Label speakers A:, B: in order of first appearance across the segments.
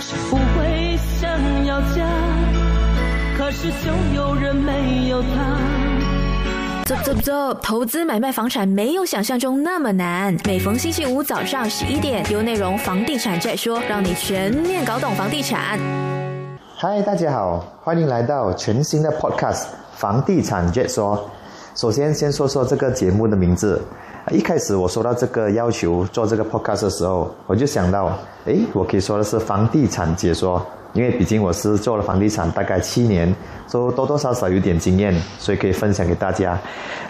A: 是不会想要家，可是就有人没有他。
B: 走走走！投资买卖房产没有想象中那么难。每逢星期五早上十一点，有内容房地产在说，让你全面搞懂房地产。
C: 嗨，大家好，欢迎来到全新的 Podcast《房地产 Jet 说》。首先，先说说这个节目的名字。一开始我收到这个要求做这个 Podcast 的时候，我就想到，诶，我可以说的是房地产解说。因为毕竟我是做了房地产大概七年，都多多少少有点经验，所以可以分享给大家。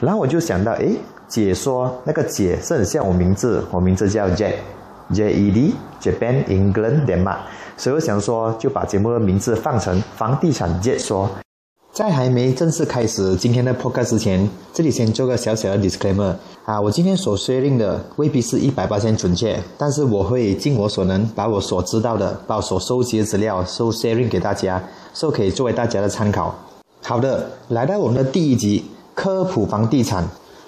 C: 然后我就想到，诶，解说那个解是很像我名字，我名字叫 Jet，J E D Japan England Denmark，所以我想说就把节目的名字放成房地产解说。在还没正式开始今天的 podcast 之前，这里先做个小小的 disclaimer 啊，我今天所 sharing 的未必是一百八千准确，但是我会尽我所能，把我所知道的，把我所收集的资料收 sharing 给大家，说可以作为大家的参考。好的，来到我们的第一集科普房地产，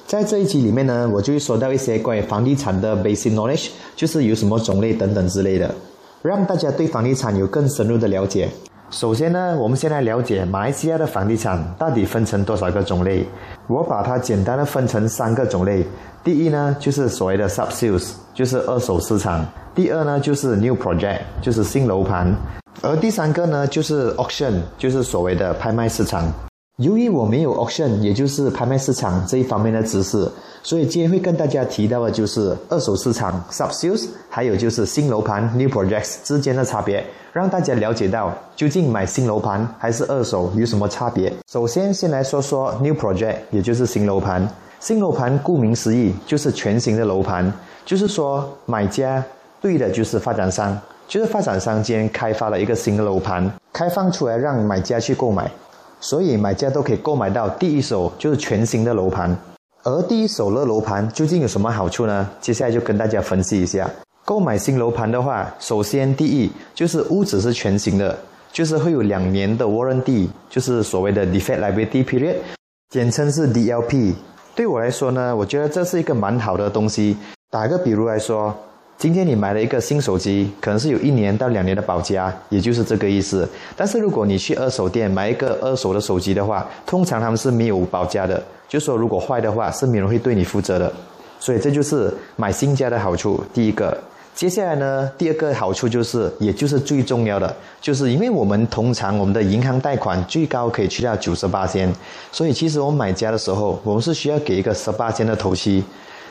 C: 在这一集里面呢，我就会说到一些关于房地产的 basic knowledge，就是有什么种类等等之类的，让大家对房地产有更深入的了解。首先呢，我们先来了解马来西亚的房地产到底分成多少个种类。我把它简单的分成三个种类。第一呢，就是所谓的 sub sales，就是二手市场；第二呢，就是 new project，就是新楼盘；而第三个呢，就是 auction，就是所谓的拍卖市场。由于我没有 auction，也就是拍卖市场这一方面的知识，所以今天会跟大家提到的就是二手市场 sub sales，还有就是新楼盘 new projects 之间的差别，让大家了解到究竟买新楼盘还是二手有什么差别。首先，先来说说 new project，也就是新楼盘。新楼盘顾名思义就是全新的楼盘，就是说买家对的就是发展商，就是发展商间开发了一个新楼盘，开放出来让买家去购买。所以买家都可以购买到第一手就是全新的楼盘，而第一手的楼盘究竟有什么好处呢？接下来就跟大家分析一下。购买新楼盘的话，首先第一就是屋子是全新的，就是会有两年的 warranty，就是所谓的 defect liability period，简称是 DLP。对我来说呢，我觉得这是一个蛮好的东西。打个比如来说。今天你买了一个新手机，可能是有一年到两年的保价，也就是这个意思。但是如果你去二手店买一个二手的手机的话，通常他们是没有保价的，就说如果坏的话是没人会对你负责的。所以这就是买新家的好处。第一个，接下来呢，第二个好处就是，也就是最重要的，就是因为我们通常我们的银行贷款最高可以去到九十八千，所以其实我们买家的时候，我们是需要给一个十八千的头期。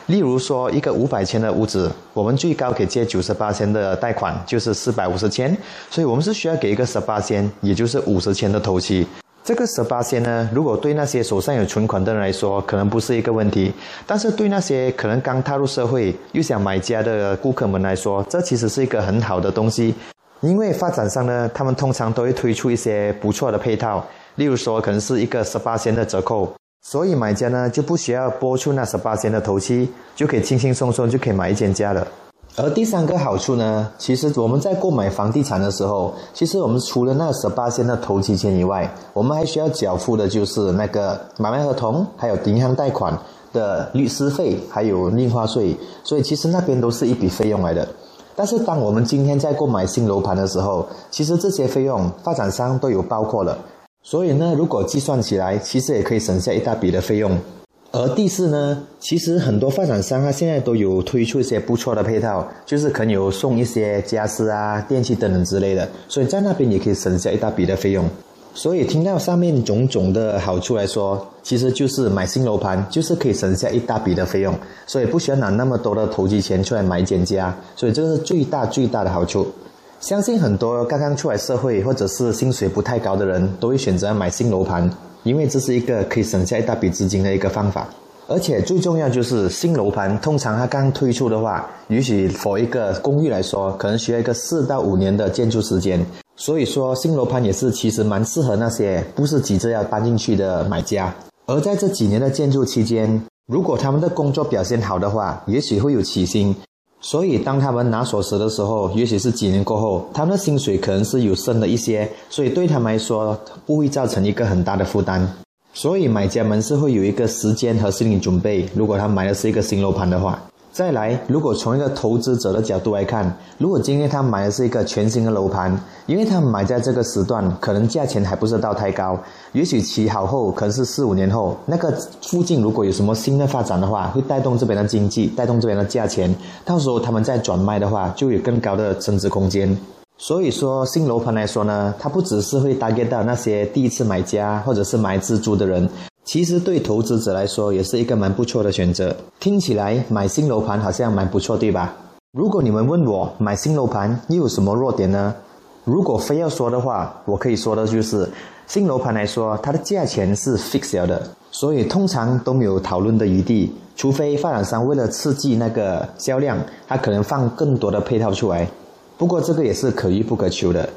C: 例如说，一个五百千的屋子，我们最高可以借九十八千的贷款，就是四百五十千，所以我们是需要给一个十八千，也就是五十千的头期。这个十八千呢，如果对那些手上有存款的人来说，可能不是一个问题，但是对那些可能刚踏入社会又想买家的顾客们来说，这其实是一个很好的东西，因为发展商呢，他们通常都会推出一些不错的配套，例如说，可能是一个十八千的折扣。所以买家呢就不需要拨出那十八千的头期，就可以轻轻松松就可以买一间家了。而第三个好处呢，其实我们在购买房地产的时候，其实我们除了那十八千的头期钱以外，我们还需要缴付的就是那个买卖合同，还有银行贷款的律师费，还有印花税。所以其实那边都是一笔费用来的。但是当我们今天在购买新楼盘的时候，其实这些费用发展商都有包括了。所以呢，如果计算起来，其实也可以省下一大笔的费用。而第四呢，其实很多发展商他现在都有推出一些不错的配套，就是可能有送一些家私啊、电器等等之类的，所以在那边也可以省下一大笔的费用。所以听到上面种种的好处来说，其实就是买新楼盘就是可以省下一大笔的费用，所以不需要拿那么多的投机钱出来买减价，所以这是最大最大的好处。相信很多刚刚出来社会或者是薪水不太高的人都会选择买新楼盘，因为这是一个可以省下一大笔资金的一个方法。而且最重要就是新楼盘通常它刚推出的话，也许 for 一个公寓来说，可能需要一个四到五年的建筑时间。所以说新楼盘也是其实蛮适合那些不是急着要搬进去的买家。而在这几年的建筑期间，如果他们的工作表现好的话，也许会有起薪。所以，当他们拿锁匙的时候，也许是几年过后，他们的薪水可能是有升了一些，所以对他们来说不会造成一个很大的负担。所以，买家们是会有一个时间和心理准备。如果他买的是一个新楼盘的话，再来，如果从一个投资者的角度来看，如果今天他买的是一个全新的楼盘，因为他买在这个时段，可能价钱还不是到太高，也许起好后，可能是四五年后，那个附近如果有什么新的发展的话，会带动这边的经济，带动这边的价钱，到时候他们再转卖的话，就有更高的增值空间。所以说，新楼盘来说呢，它不只是会 target 到那些第一次买家或者是买自住的人。其实对投资者来说也是一个蛮不错的选择。听起来买新楼盘好像蛮不错，对吧？如果你们问我买新楼盘又有什么弱点呢？如果非要说的话，我可以说的就是新楼盘来说，它的价钱是 fixed 的，所以通常都没有讨论的余地。除非发展商为了刺激那个销量，他可能放更多的配套出来。不过这个也是可遇不可求的，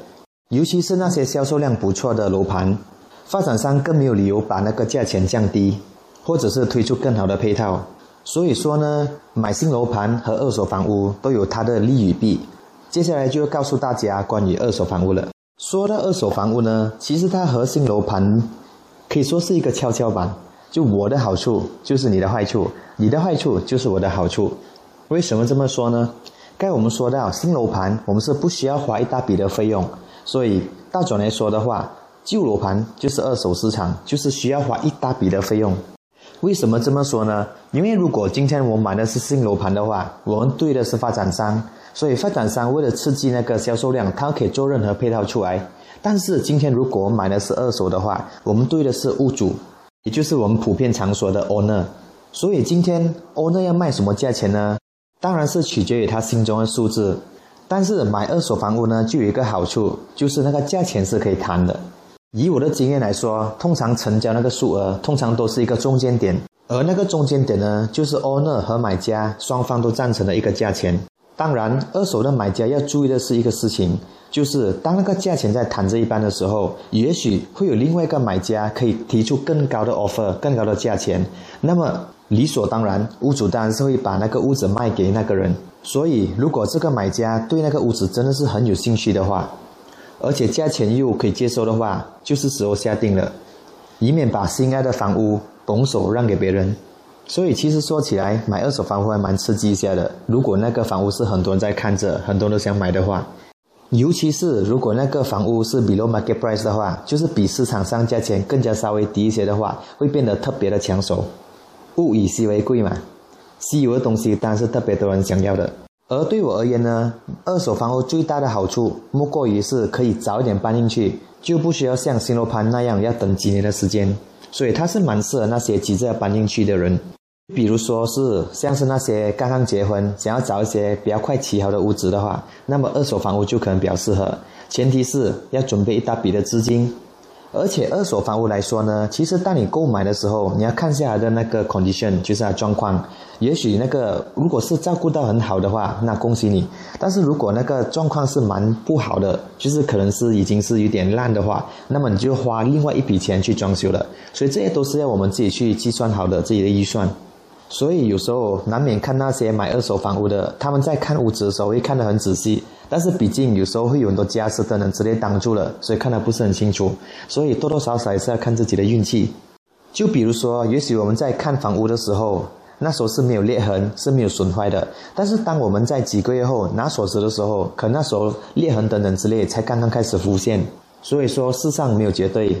C: 尤其是那些销售量不错的楼盘。发展商更没有理由把那个价钱降低，或者是推出更好的配套。所以说呢，买新楼盘和二手房屋都有它的利与弊。接下来就要告诉大家关于二手房屋了。说到二手房屋呢，其实它和新楼盘可以说是一个跷跷板。就我的好处就是你的坏处，你的坏处就是我的好处。为什么这么说呢？该我们说到新楼盘，我们是不需要花一大笔的费用，所以大总来说的话。旧楼盘就是二手市场，就是需要花一大笔的费用。为什么这么说呢？因为如果今天我买的是新楼盘的话，我们对的是发展商，所以发展商为了刺激那个销售量，他可以做任何配套出来。但是今天如果我买的是二手的话，我们对的是屋主，也就是我们普遍常说的 owner。所以今天 owner 要卖什么价钱呢？当然是取决于他心中的数字。但是买二手房屋呢，就有一个好处，就是那个价钱是可以谈的。以我的经验来说，通常成交那个数额通常都是一个中间点，而那个中间点呢，就是 owner 和买家双方都赞成的一个价钱。当然，二手的买家要注意的是一个事情，就是当那个价钱在谈这一般的时候，也许会有另外一个买家可以提出更高的 offer，更高的价钱。那么理所当然，屋主当然是会把那个屋子卖给那个人。所以，如果这个买家对那个屋子真的是很有兴趣的话，而且价钱又可以接受的话，就是时候下定了，以免把心爱的房屋拱手让给别人。所以其实说起来，买二手房屋还蛮刺激一下的。如果那个房屋是很多人在看着，很多人都想买的话，尤其是如果那个房屋是 below market price 的话，就是比市场上价钱更加稍微低一些的话，会变得特别的抢手。物以稀为贵嘛，稀有的东西当然是特别多人想要的。而对我而言呢，二手房屋最大的好处莫过于是可以早一点搬进去，就不需要像新楼盘那样要等几年的时间，所以它是蛮适合那些急着要搬进去的人。比如说是像是那些刚刚结婚想要找一些比较快起好的屋子的话，那么二手房屋就可能比较适合，前提是要准备一大笔的资金。而且二手房屋来说呢，其实当你购买的时候，你要看下来的那个 condition，就是它状况。也许那个如果是照顾到很好的话，那恭喜你。但是如果那个状况是蛮不好的，就是可能是已经是有点烂的话，那么你就花另外一笔钱去装修了。所以这些都是要我们自己去计算好的自己的预算。所以有时候难免看那些买二手房屋的，他们在看屋子的时候会看得很仔细。但是毕竟有时候会有很多家私等等之类挡住了，所以看得不是很清楚。所以多多少少也是要看自己的运气。就比如说，也许我们在看房屋的时候，那时候是没有裂痕，是没有损坏的。但是当我们在几个月后拿锁匙的时候，可那时候裂痕等等之类才刚刚开始浮现。所以说世上没有绝对，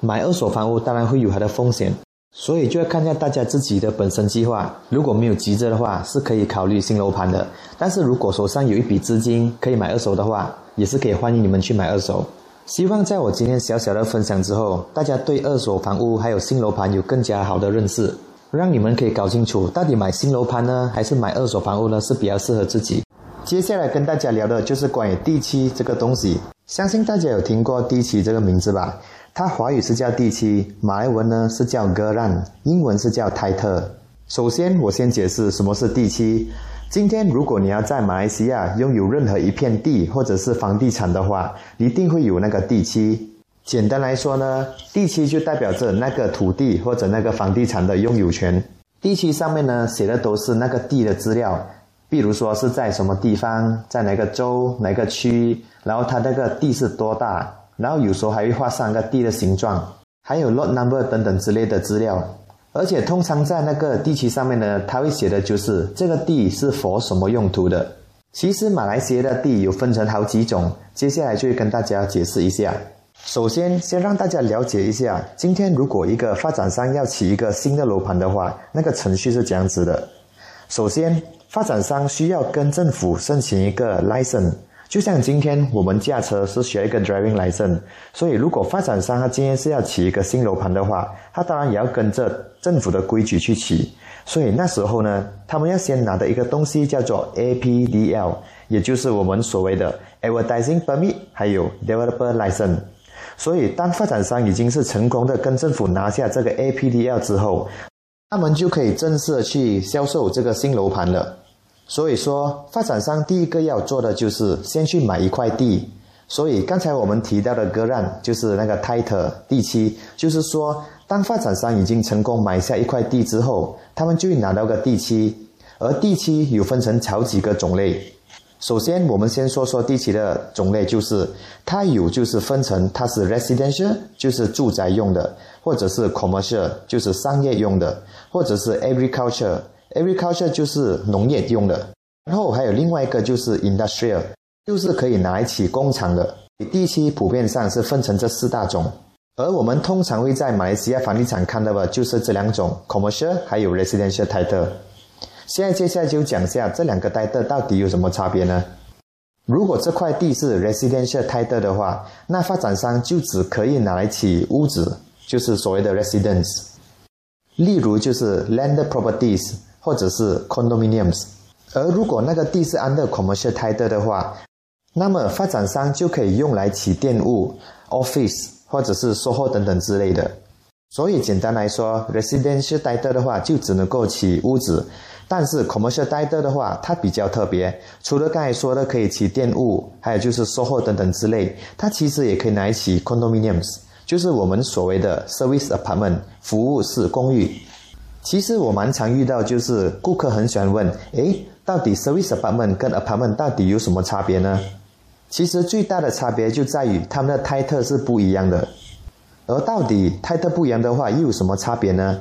C: 买二手房屋当然会有它的风险。所以就要看一下大家自己的本身计划，如果没有急着的话，是可以考虑新楼盘的。但是如果手上有一笔资金可以买二手的话，也是可以欢迎你们去买二手。希望在我今天小小的分享之后，大家对二手房屋还有新楼盘有更加好的认识，让你们可以搞清楚到底买新楼盘呢，还是买二手房屋呢是比较适合自己。接下来跟大家聊的就是关于地契这个东西，相信大家有听过地契这个名字吧？它华语是叫地契，马来文呢是叫 geran，英文是叫 title。首先，我先解释什么是地契。今天，如果你要在马来西亚拥有任何一片地或者是房地产的话，一定会有那个地契。简单来说呢，地契就代表着那个土地或者那个房地产的拥有权。地契上面呢写的都是那个地的资料，比如说是在什么地方，在哪个州、哪个区，然后它那个地是多大。然后有时候还会画上个地的形状，还有 lot number 等等之类的资料。而且通常在那个地契上面呢，它会写的就是这个地是否什么用途的。其实马来西亚的地有分成好几种，接下来就会跟大家解释一下。首先，先让大家了解一下，今天如果一个发展商要起一个新的楼盘的话，那个程序是这样子的。首先，发展商需要跟政府申请一个 license。就像今天我们驾车是学一个 driving license，所以如果发展商他今天是要起一个新楼盘的话，他当然也要跟着政府的规矩去起。所以那时候呢，他们要先拿的一个东西叫做 APDL，也就是我们所谓的 Advertising Permit，还有 Developer License。所以当发展商已经是成功的跟政府拿下这个 APDL 之后，他们就可以正式去销售这个新楼盘了。所以说，发展商第一个要做的就是先去买一块地。所以刚才我们提到的割让就是那个 title 地契，就是说，当发展商已经成功买下一块地之后，他们就会拿到个地契。而地契有分成好几个种类。首先，我们先说说地契的种类，就是它有就是分成它是 residential，就是住宅用的，或者是 commercial，就是商业用的，或者是 agriculture。Agriculture 就是农业用的，然后还有另外一个就是 industrial，就是可以拿来起工厂的。地契普遍上是分成这四大种，而我们通常会在马来西亚房地产看到的就是这两种 commercial 还有 residential title。现在接下来就讲下这两个 title 到底有什么差别呢？如果这块地是 residential title 的话，那发展商就只可以拿来起屋子，就是所谓的 residence。例如就是 land properties。或者是 condominiums，而如果那个地是 under commercial title 的话，那么发展商就可以用来起店务、office 或者是售后等等之类的。所以简单来说，residential title 的话就只能够起屋子，但是 commercial title 的话它比较特别，除了刚才说的可以起店务，还有就是售后等等之类，它其实也可以拿来起 condominiums，就是我们所谓的 service apartment 服务式公寓。其实我蛮常遇到，就是顾客很喜欢问：诶，到底 service apartment 跟 apartment 到底有什么差别呢？其实最大的差别就在于它们的 title 是不一样的。而到底 title 不一样的话，又有什么差别呢？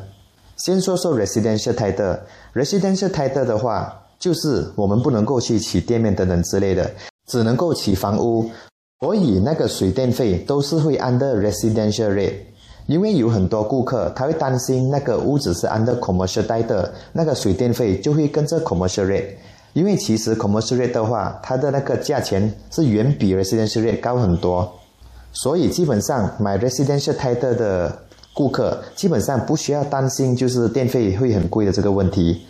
C: 先说说 residential title。residential title 的话，就是我们不能够去起店面等等之类的，只能够起房屋，所以那个水电费都是会按的 residential rate。因为有很多顾客，他会担心那个屋子是 under commercial title，，那个水电费就会跟着 commercial rate。因为其实 commercial rate 的话，它的那个价钱是远比 residential rate 高很多，所以基本上买 residential title 的顾客基本上不需要担心就是电费会很贵的这个问题。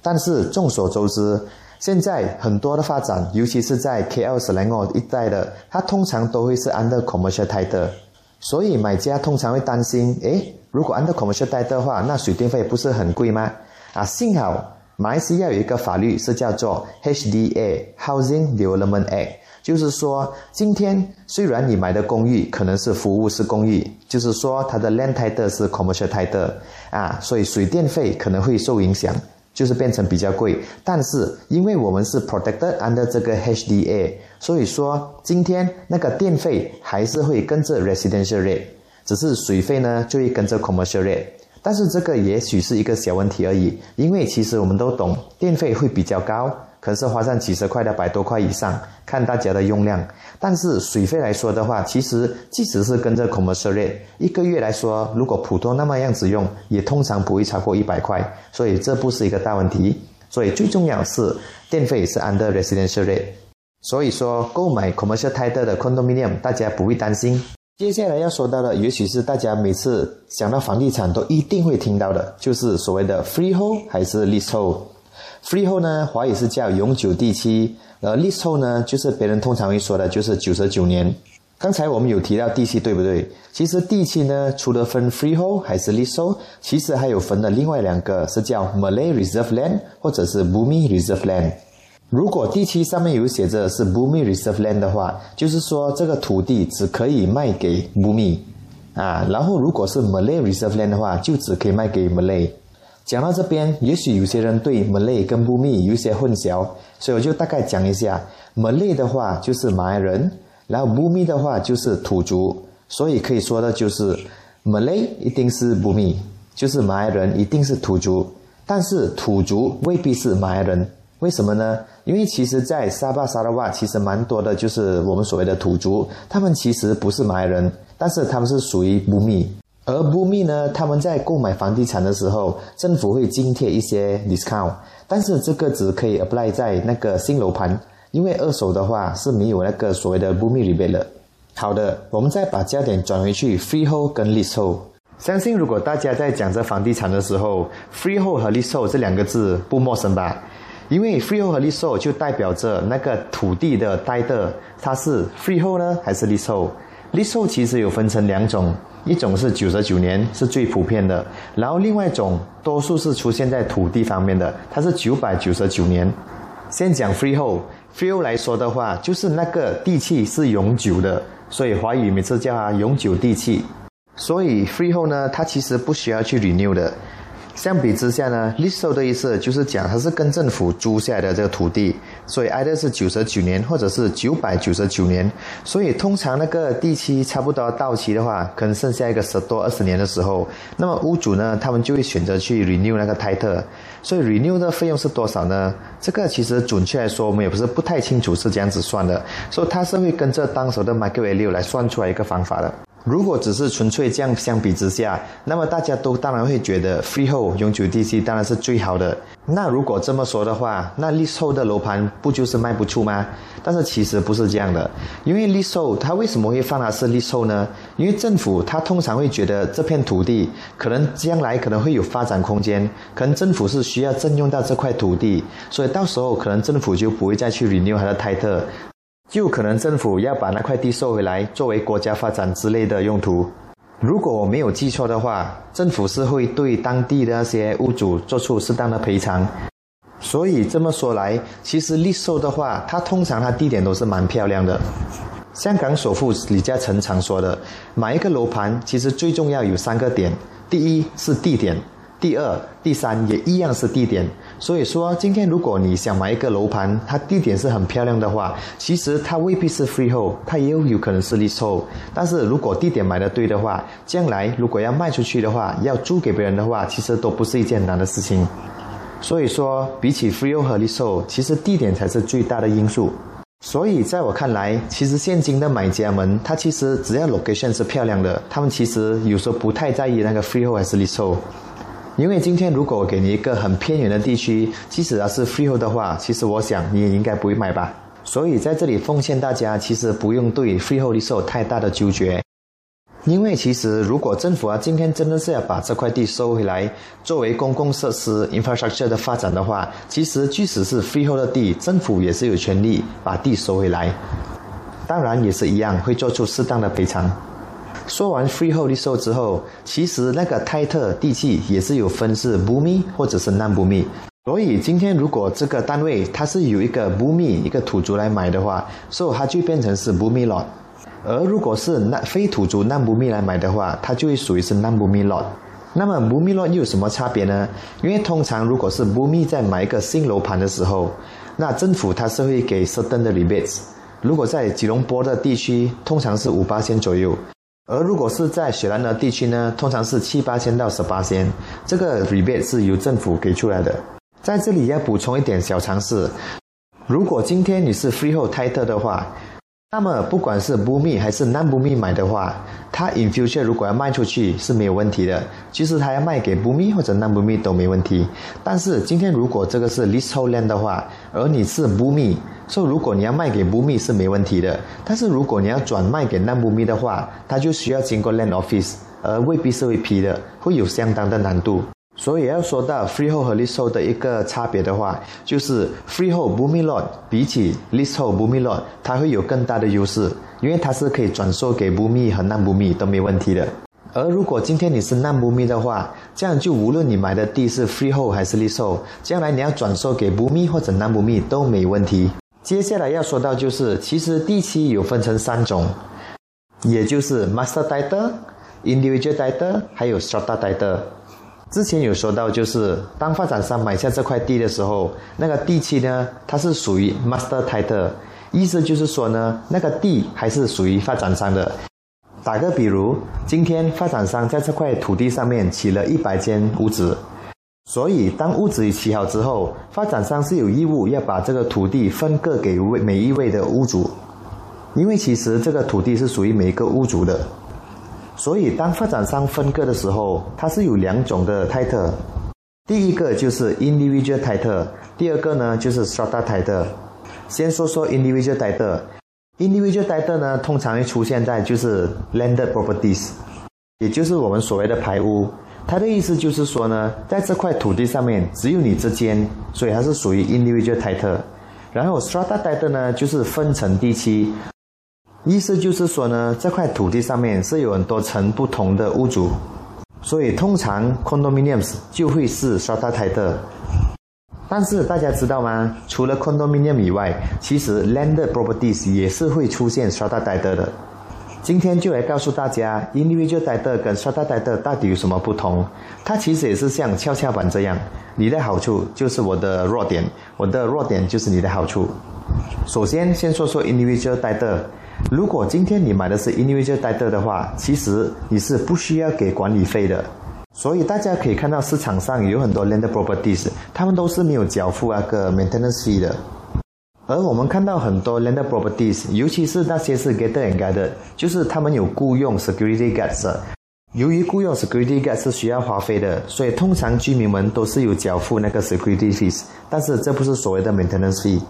C: 但是众所周知，现在很多的发展，尤其是在 KL 斯兰奥一带的，它通常都会是 under commercial title。所以买家通常会担心，诶，如果按照 commercial 贷的话，那水电费不是很贵吗？啊，幸好马来西亚有一个法律是叫做 HDA Housing Development Act，就是说，今天虽然你买的公寓可能是服务式公寓，就是说它的 land title 是 commercial title，啊，所以水电费可能会受影响。就是变成比较贵，但是因为我们是 protected under 这个 HDA，所以说今天那个电费还是会跟着 residential rate，只是水费呢就会跟着 commercial rate。但是这个也许是一个小问题而已，因为其实我们都懂电费会比较高。可是花上几十块到百多块以上，看大家的用量。但是水费来说的话，其实即使是跟着 commercial rate，一个月来说，如果普通那么样子用，也通常不会超过一百块，所以这不是一个大问题。所以最重要是电费是 under residential rate。所以说购买 commercial title 的 condominium，大家不会担心。接下来要说到的，也许是大家每次想到房地产都一定会听到的，就是所谓的 freehold 还是 leasehold。Freehold 呢，华语是叫永久地契，而 Leasehold 呢，就是别人通常会说的，就是九十九年。刚才我们有提到地契，对不对？其实地契呢，除了分 Freehold 还是 Leasehold，其实还有分的另外两个，是叫 Malay Reserve Land 或者是 Bumi Reserve Land。如果地契上面有写着是 Bumi Reserve Land 的话，就是说这个土地只可以卖给 Bumi 啊。然后如果是 Malay Reserve Land 的话，就只可以卖给 Malay。讲到这边，也许有些人对 Malay 跟 Bumi 有些混淆，所以我就大概讲一下。Malay 的话就是马来人，然后 Bumi 的话就是土族，所以可以说的就是 Malay 一定是 Bumi，就是马来人一定是土族，但是土族未必是马来人。为什么呢？因为其实，在沙巴、沙拉瓦，其实蛮多的，就是我们所谓的土族，他们其实不是马来人，但是他们是属于布密。而布密呢，他们在购买房地产的时候，政府会津贴一些 discount，但是这个只可以 apply 在那个新楼盘，因为二手的话是没有那个所谓的布密 rebate 的。好的，我们再把焦点转回去 freehold 跟 leasehold。相信如果大家在讲这房地产的时候，freehold 和 leasehold 这两个字不陌生吧？因为 freehold 和 leasehold 就代表着那个土地的代的，它是 freehold 呢还是 leasehold？leasehold 其实有分成两种，一种是九十九年是最普遍的，然后另外一种多数是出现在土地方面的，它是九百九十九年。先讲 freehold，freehold 来说的话，就是那个地契是永久的，所以华语每次叫它永久地契。所以 freehold 呢，它其实不需要去 renew 的。相比之下呢，leasehold 的意思就是讲它是跟政府租下来的这个土地，所以挨的是九十九年或者是九百九十九年，所以通常那个地期差不多到期的话，可能剩下一个十多二十年的时候，那么屋主呢，他们就会选择去 renew 那个 title，所以 renew 的费用是多少呢？这个其实准确来说，我们也不是不太清楚是这样子算的，所以它是会跟着当时的 market value 来算出来一个方法的。如果只是纯粹这样相比之下，那么大家都当然会觉得 freehold 永久地契当然是最好的。那如果这么说的话，那 leasehold 的楼盘不就是卖不出吗？但是其实不是这样的，因为 leasehold 它为什么会放它是 leasehold 呢？因为政府它通常会觉得这片土地可能将来可能会有发展空间，可能政府是需要征用到这块土地，所以到时候可能政府就不会再去 renew 它的 title。就可能政府要把那块地收回来，作为国家发展之类的用途。如果我没有记错的话，政府是会对当地的那些屋主做出适当的赔偿。所以这么说来，其实立售的话，它通常它地点都是蛮漂亮的。香港首富李嘉诚常说的，买一个楼盘其实最重要有三个点，第一是地点。第二、第三也一样是地点，所以说今天如果你想买一个楼盘，它地点是很漂亮的话，其实它未必是 freehold，它也有可能是 leasehold。但是如果地点买的对的话，将来如果要卖出去的话，要租给别人的话，其实都不是一件难的事情。所以说，比起 freehold 和 leasehold，其实地点才是最大的因素。所以在我看来，其实现今的买家们，他其实只要 location 是漂亮的，他们其实有时候不太在意那个 freehold 还是 leasehold。因为今天如果我给你一个很偏远的地区，即使它是 freehold 的话，其实我想你也应该不会买吧。所以在这里奉劝大家，其实不用对 freehold 受太大的纠结。因为其实如果政府啊今天真的是要把这块地收回来，作为公共设施 infrastructure 的发展的话，其实即使是 freehold 的地，政府也是有权利把地收回来。当然也是一样，会做出适当的赔偿。说完 freehold 的售之后，其实那个泰特地契也是有分是 bumi 或者是 non bumi。所以今天如果这个单位它是有一个 bumi 一个土族来买的话，所以它就变成是 bumi lot。而如果是那非土族 non bumi 来买的话，它就会属于是 non bumi lot。那么 bumi lot 又有什么差别呢？因为通常如果是 bumi 在买一个新楼盘的时候，那政府它是会给 certain 的 rebates。如果在吉隆坡的地区，通常是五八千左右。而如果是在雪兰莪地区呢，通常是七八千到十八千，这个 rebate 是由政府给出来的。在这里要补充一点小常识，如果今天你是 freehold title 的话。那么，不管是不密还是 non 不密买的话，它 in future 如果要卖出去是没有问题的，其实它要卖给不密或者 non 不密都没问题。但是今天如果这个是 leasehold land 的话，而你是不密，所以如果你要卖给不密是没问题的。但是如果你要转卖给 non 不密的话，它就需要经过 land office，而未必是会批的，会有相当的难度。所以要说到 freehold 和 leasehold 的一个差别的话，就是 freehold bumi lot 比起 leasehold bumi lot，它会有更大的优势，因为它是可以转售给 bumi 和 non bumi 都没问题的。而如果今天你是 non bumi 的话，这样就无论你买的地是 freehold 还是 leasehold，将来你要转售给 bumi 或者 non bumi 都没问题。接下来要说到就是，其实地契有分成三种，也就是 master title、individual title 还有 strata title。之前有说到，就是当发展商买下这块地的时候，那个地契呢，它是属于 master title，意思就是说呢，那个地还是属于发展商的。打个比如，今天发展商在这块土地上面起了一百间屋子，所以当屋子起好之后，发展商是有义务要把这个土地分割给位每一位的屋主，因为其实这个土地是属于每一个屋主的，所以当发展商分割的时候，它是有两种的 title，第一个就是 individual title，第二个呢就是 strata title。先说说 individual title。individual title 呢，通常会出现在就是 landed properties，也就是我们所谓的排屋。它的意思就是说呢，在这块土地上面只有你这间，所以它是属于 individual title。然后 strata title 呢，就是分层地区，意思就是说呢，这块土地上面是有很多层不同的屋主，所以通常 condominiums 就会是沙滩台的。但是大家知道吗？除了 condominium 以外，其实 landed properties 也是会出现 s t r t i t l 的。今天就来告诉大家，individual title 跟 s t r a t i t l 到底有什么不同。它其实也是像跷跷板这样，你的好处就是我的弱点，我的弱点就是你的好处。首先，先说说 individual title。如果今天你买的是 individual title 的话，其实你是不需要给管理费的。所以大家可以看到市场上有很多 land properties，他们都是没有缴付那个 maintenance fee 的。而我们看到很多 land properties，尤其是那些是 gated and guarded，就是他们有雇佣 security guards。由于雇佣 security guards 是需要花费的，所以通常居民们都是有缴付那个 security fees，但是这不是所谓的 maintenance fee。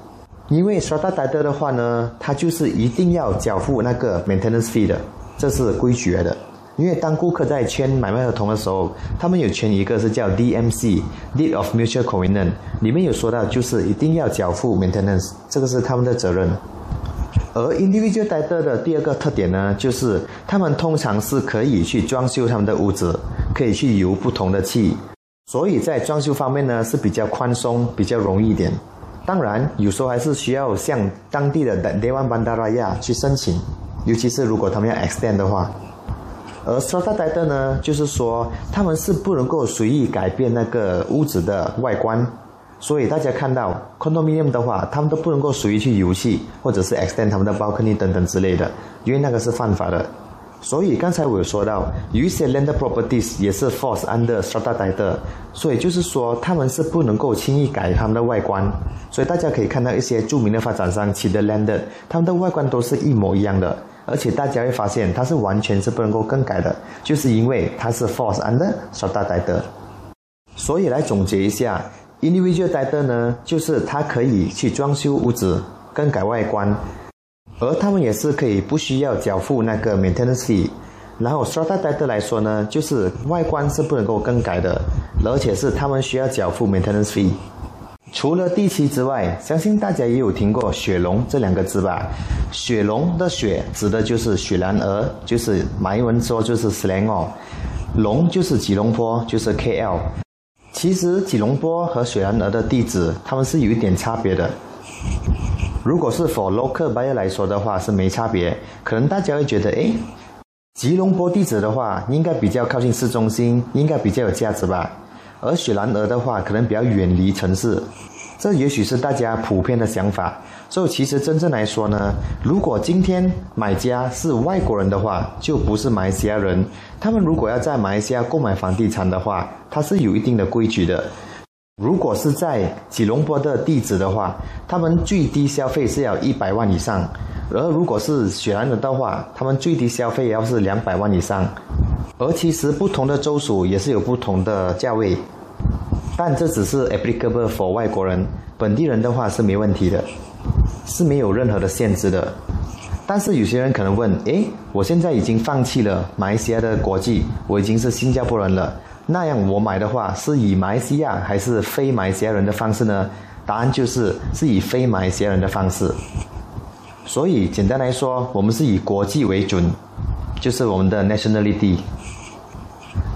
C: 因为 strata title 的话呢，它就是一定要缴付那个 maintenance fee 的，这是规矩来的。因为当顾客在签买卖合同的时候，他们有签一个是叫 DMC（Deed of Mutual Convenience），里面有说到就是一定要缴付 maintenance，这个是他们的责任。而 individual title 的第二个特点呢，就是他们通常是可以去装修他们的屋子，可以去油不同的气，所以在装修方面呢是比较宽松、比较容易一点。当然，有时候还是需要向当地的 Dewan Bandaraya 去申请，尤其是如果他们要 extend 的话。而 strata title 呢，就是说他们是不能够随意改变那个屋子的外观，所以大家看到 condominium 的话，他们都不能够随意去油漆或者是 extend 他们的 balcony 等等之类的，因为那个是犯法的。所以刚才我有说到，有一些 land properties 也是 falls under strata title，所以就是说他们是不能够轻易改他们的外观。所以大家可以看到一些著名的发展商起的 land，他们的外观都是一模一样的。而且大家会发现，它是完全是不能够更改的，就是因为它是 force under strata title。所以来总结一下，individual title 呢，就是它可以去装修屋子、更改外观，而他们也是可以不需要缴付那个 maintenance fee。然后 strata title 来说呢，就是外观是不能够更改的，而且是他们需要缴付 maintenance fee。除了地契之外，相信大家也有听过“雪龙”这两个字吧？“雪龙”的“雪”指的就是雪兰莪，就是马来文说就是 s l a n g 哦龙”就是吉隆坡，就是 KL。其实吉隆坡和雪兰莪的地址，它们是有一点差别的。如果是 for local buyer 来说的话，是没差别。可能大家会觉得，诶，吉隆坡地址的话，应该比较靠近市中心，应该比较有价值吧？而雪兰莪的话，可能比较远离城市，这也许是大家普遍的想法。所以其实真正来说呢，如果今天买家是外国人的话，就不是马来西亚人。他们如果要在马来西亚购买房地产的话，它是有一定的规矩的。如果是在吉隆坡的地址的话，他们最低消费是要一百万以上；而如果是雪兰莪的话，他们最低消费要是两百万以上。而其实不同的州属也是有不同的价位，但这只是 applicable for 外国人，本地人的话是没问题的，是没有任何的限制的。但是有些人可能问：诶，我现在已经放弃了马来西亚的国际，我已经是新加坡人了，那样我买的话是以马来西亚还是非马来西亚人的方式呢？答案就是是以非马来西亚人的方式。所以简单来说，我们是以国际为准，就是我们的 nationality。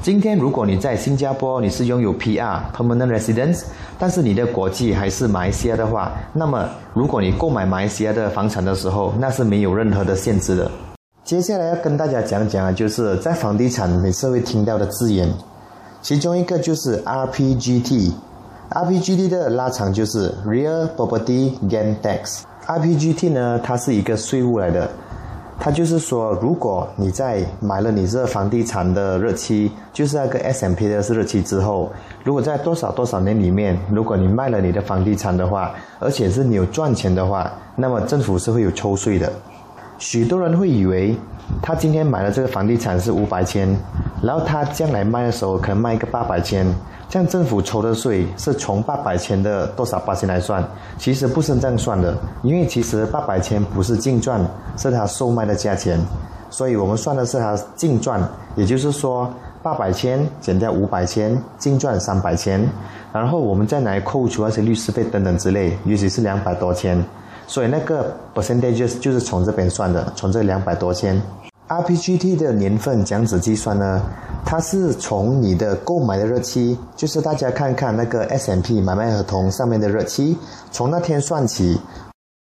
C: 今天，如果你在新加坡，你是拥有 PR（Permanent Residence），但是你的国际还是马来西亚的话，那么如果你购买马来西亚的房产的时候，那是没有任何的限制的。接下来要跟大家讲讲啊，就是在房地产每次会听到的字眼，其中一个就是 RPGT，RPGT 的拉长就是 Real Property Gain Tax。RPGT 呢，它是一个税务来的。它就是说，如果你在买了你这房地产的日期，就是那个 S M P 的日期之后，如果在多少多少年里面，如果你卖了你的房地产的话，而且是你有赚钱的话，那么政府是会有抽税的。许多人会以为，他今天买了这个房地产是五百千，然后他将来卖的时候可能卖一个八百千。这样政府抽的税是从八百千的多少八千来算，其实不是这样算的，因为其实八百千不是净赚，是他售卖的价钱，所以我们算的是他净赚，也就是说八百千减掉五百千，净赚三百千，然后我们再来扣除那些律师费等等之类，尤其是两百多千，所以那个 percentage 就是从这边算的，从这两百多千。RPGT 的年份讲子计算呢，它是从你的购买的日期，就是大家看看那个 S&P 买卖合同上面的日期，从那天算起。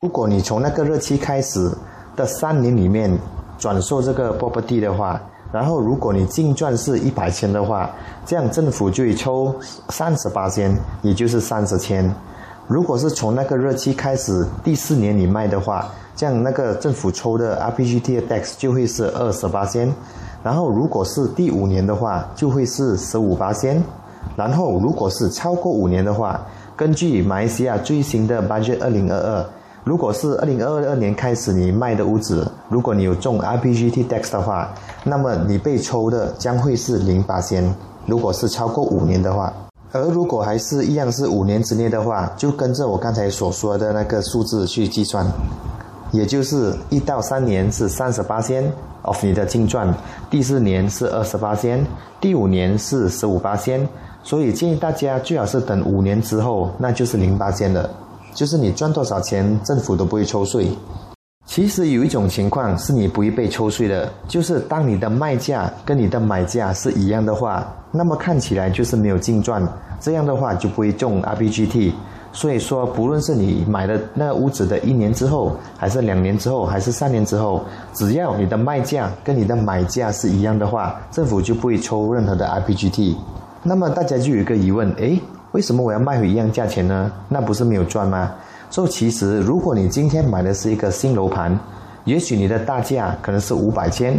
C: 如果你从那个日期开始的三年里面转售这个 property 的话，然后如果你净赚是一百千的话，这样政府就会抽三十八千，也就是三十千。如果是从那个日期开始第四年你卖的话，这样那个政府抽的 RPGT 的 tax 就会是二十八仙，然后如果是第五年的话，就会是十五八仙，然后如果是超过五年的话，根据马来西亚最新的 budget 二零二二，如果是二零二二年开始你卖的屋子，如果你有中 RPGT tax 的话，那么你被抽的将会是零八仙。如果是超过五年的话，而如果还是一样是五年之内的话，就跟着我刚才所说的那个数字去计算。也就是一到三年是三十八仙 of 你的净赚，第四年是二十八仙，第五年是十五八仙，所以建议大家最好是等五年之后，那就是零八仙了，就是你赚多少钱，政府都不会抽税。其实有一种情况是你不会被抽税的，就是当你的卖价跟你的买价是一样的话，那么看起来就是没有净赚，这样的话就不会中 RPGT。所以说，不论是你买了那屋子的一年之后，还是两年之后，还是三年之后，只要你的卖价跟你的买价是一样的话，政府就不会抽任何的 IPGT。那么大家就有一个疑问：诶，为什么我要卖回一样价钱呢？那不是没有赚吗？所以其实，如果你今天买的是一个新楼盘，也许你的大价可能是五百千。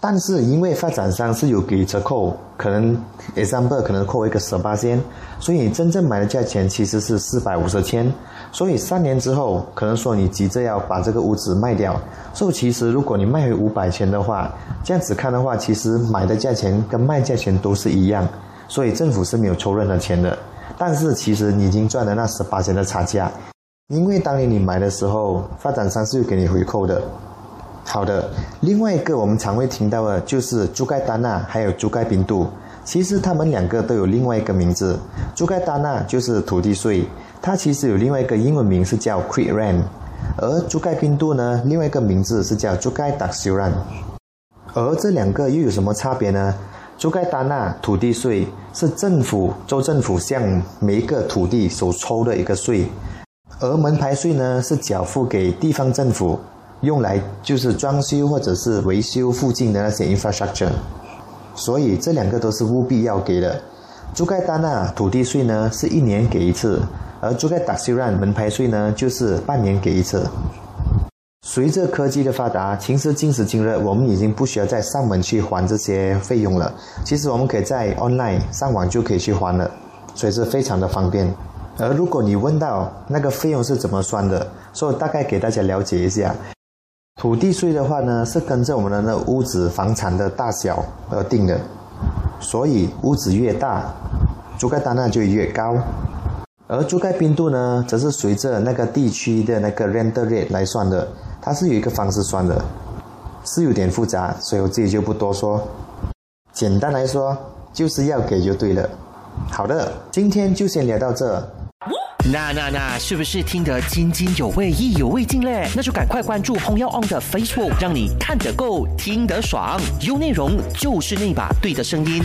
C: 但是因为发展商是有给折扣，可能 example 可能扣一个十八千，所以你真正买的价钱其实是四百五十千。所以三年之后，可能说你急着要把这个屋子卖掉，所以其实如果你卖回五百千的话，这样子看的话，其实买的价钱跟卖价钱都是一样，所以政府是没有抽任何钱的。但是其实你已经赚了那十八千的差价，因为当年你买的时候，发展商是有给你回扣的。好的，另外一个我们常会听到的就是朱盖丹纳还有朱盖宾度，其实他们两个都有另外一个名字。朱盖丹纳就是土地税，它其实有另外一个英文名是叫 c r e Rent，而朱盖宾度呢，另外一个名字是叫朱盖达修兰。而这两个又有什么差别呢？朱盖丹纳土地税是政府州政府向每一个土地所抽的一个税，而门牌税呢是缴付给地方政府。用来就是装修或者是维修附近的那些 infrastructure，所以这两个都是务必要给的。朱盖丹啊土地税呢是一年给一次，而朱盖达修让门牌税呢就是半年给一次。随着科技的发达，其实今时今日我们已经不需要再上门去还这些费用了。其实我们可以在 online 上网就可以去还了，所以是非常的方便。而如果你问到那个费用是怎么算的，所以大概给大家了解一下。土地税的话呢，是跟着我们的那屋子房产的大小而定的，所以屋子越大，租盖单呢就越高，而租盖冰度呢，则是随着那个地区的那个 rent rate 来算的，它是有一个方式算的，是有点复杂，所以我自己就不多说。简单来说，就是要给就对了。好的，今天就先聊到这。
D: 那那那，是不是听得津津有味、意犹未尽嘞？那就赶快关注 h o n On 的 Facebook，让你看得够、听得爽，有内容就是那把对的声音。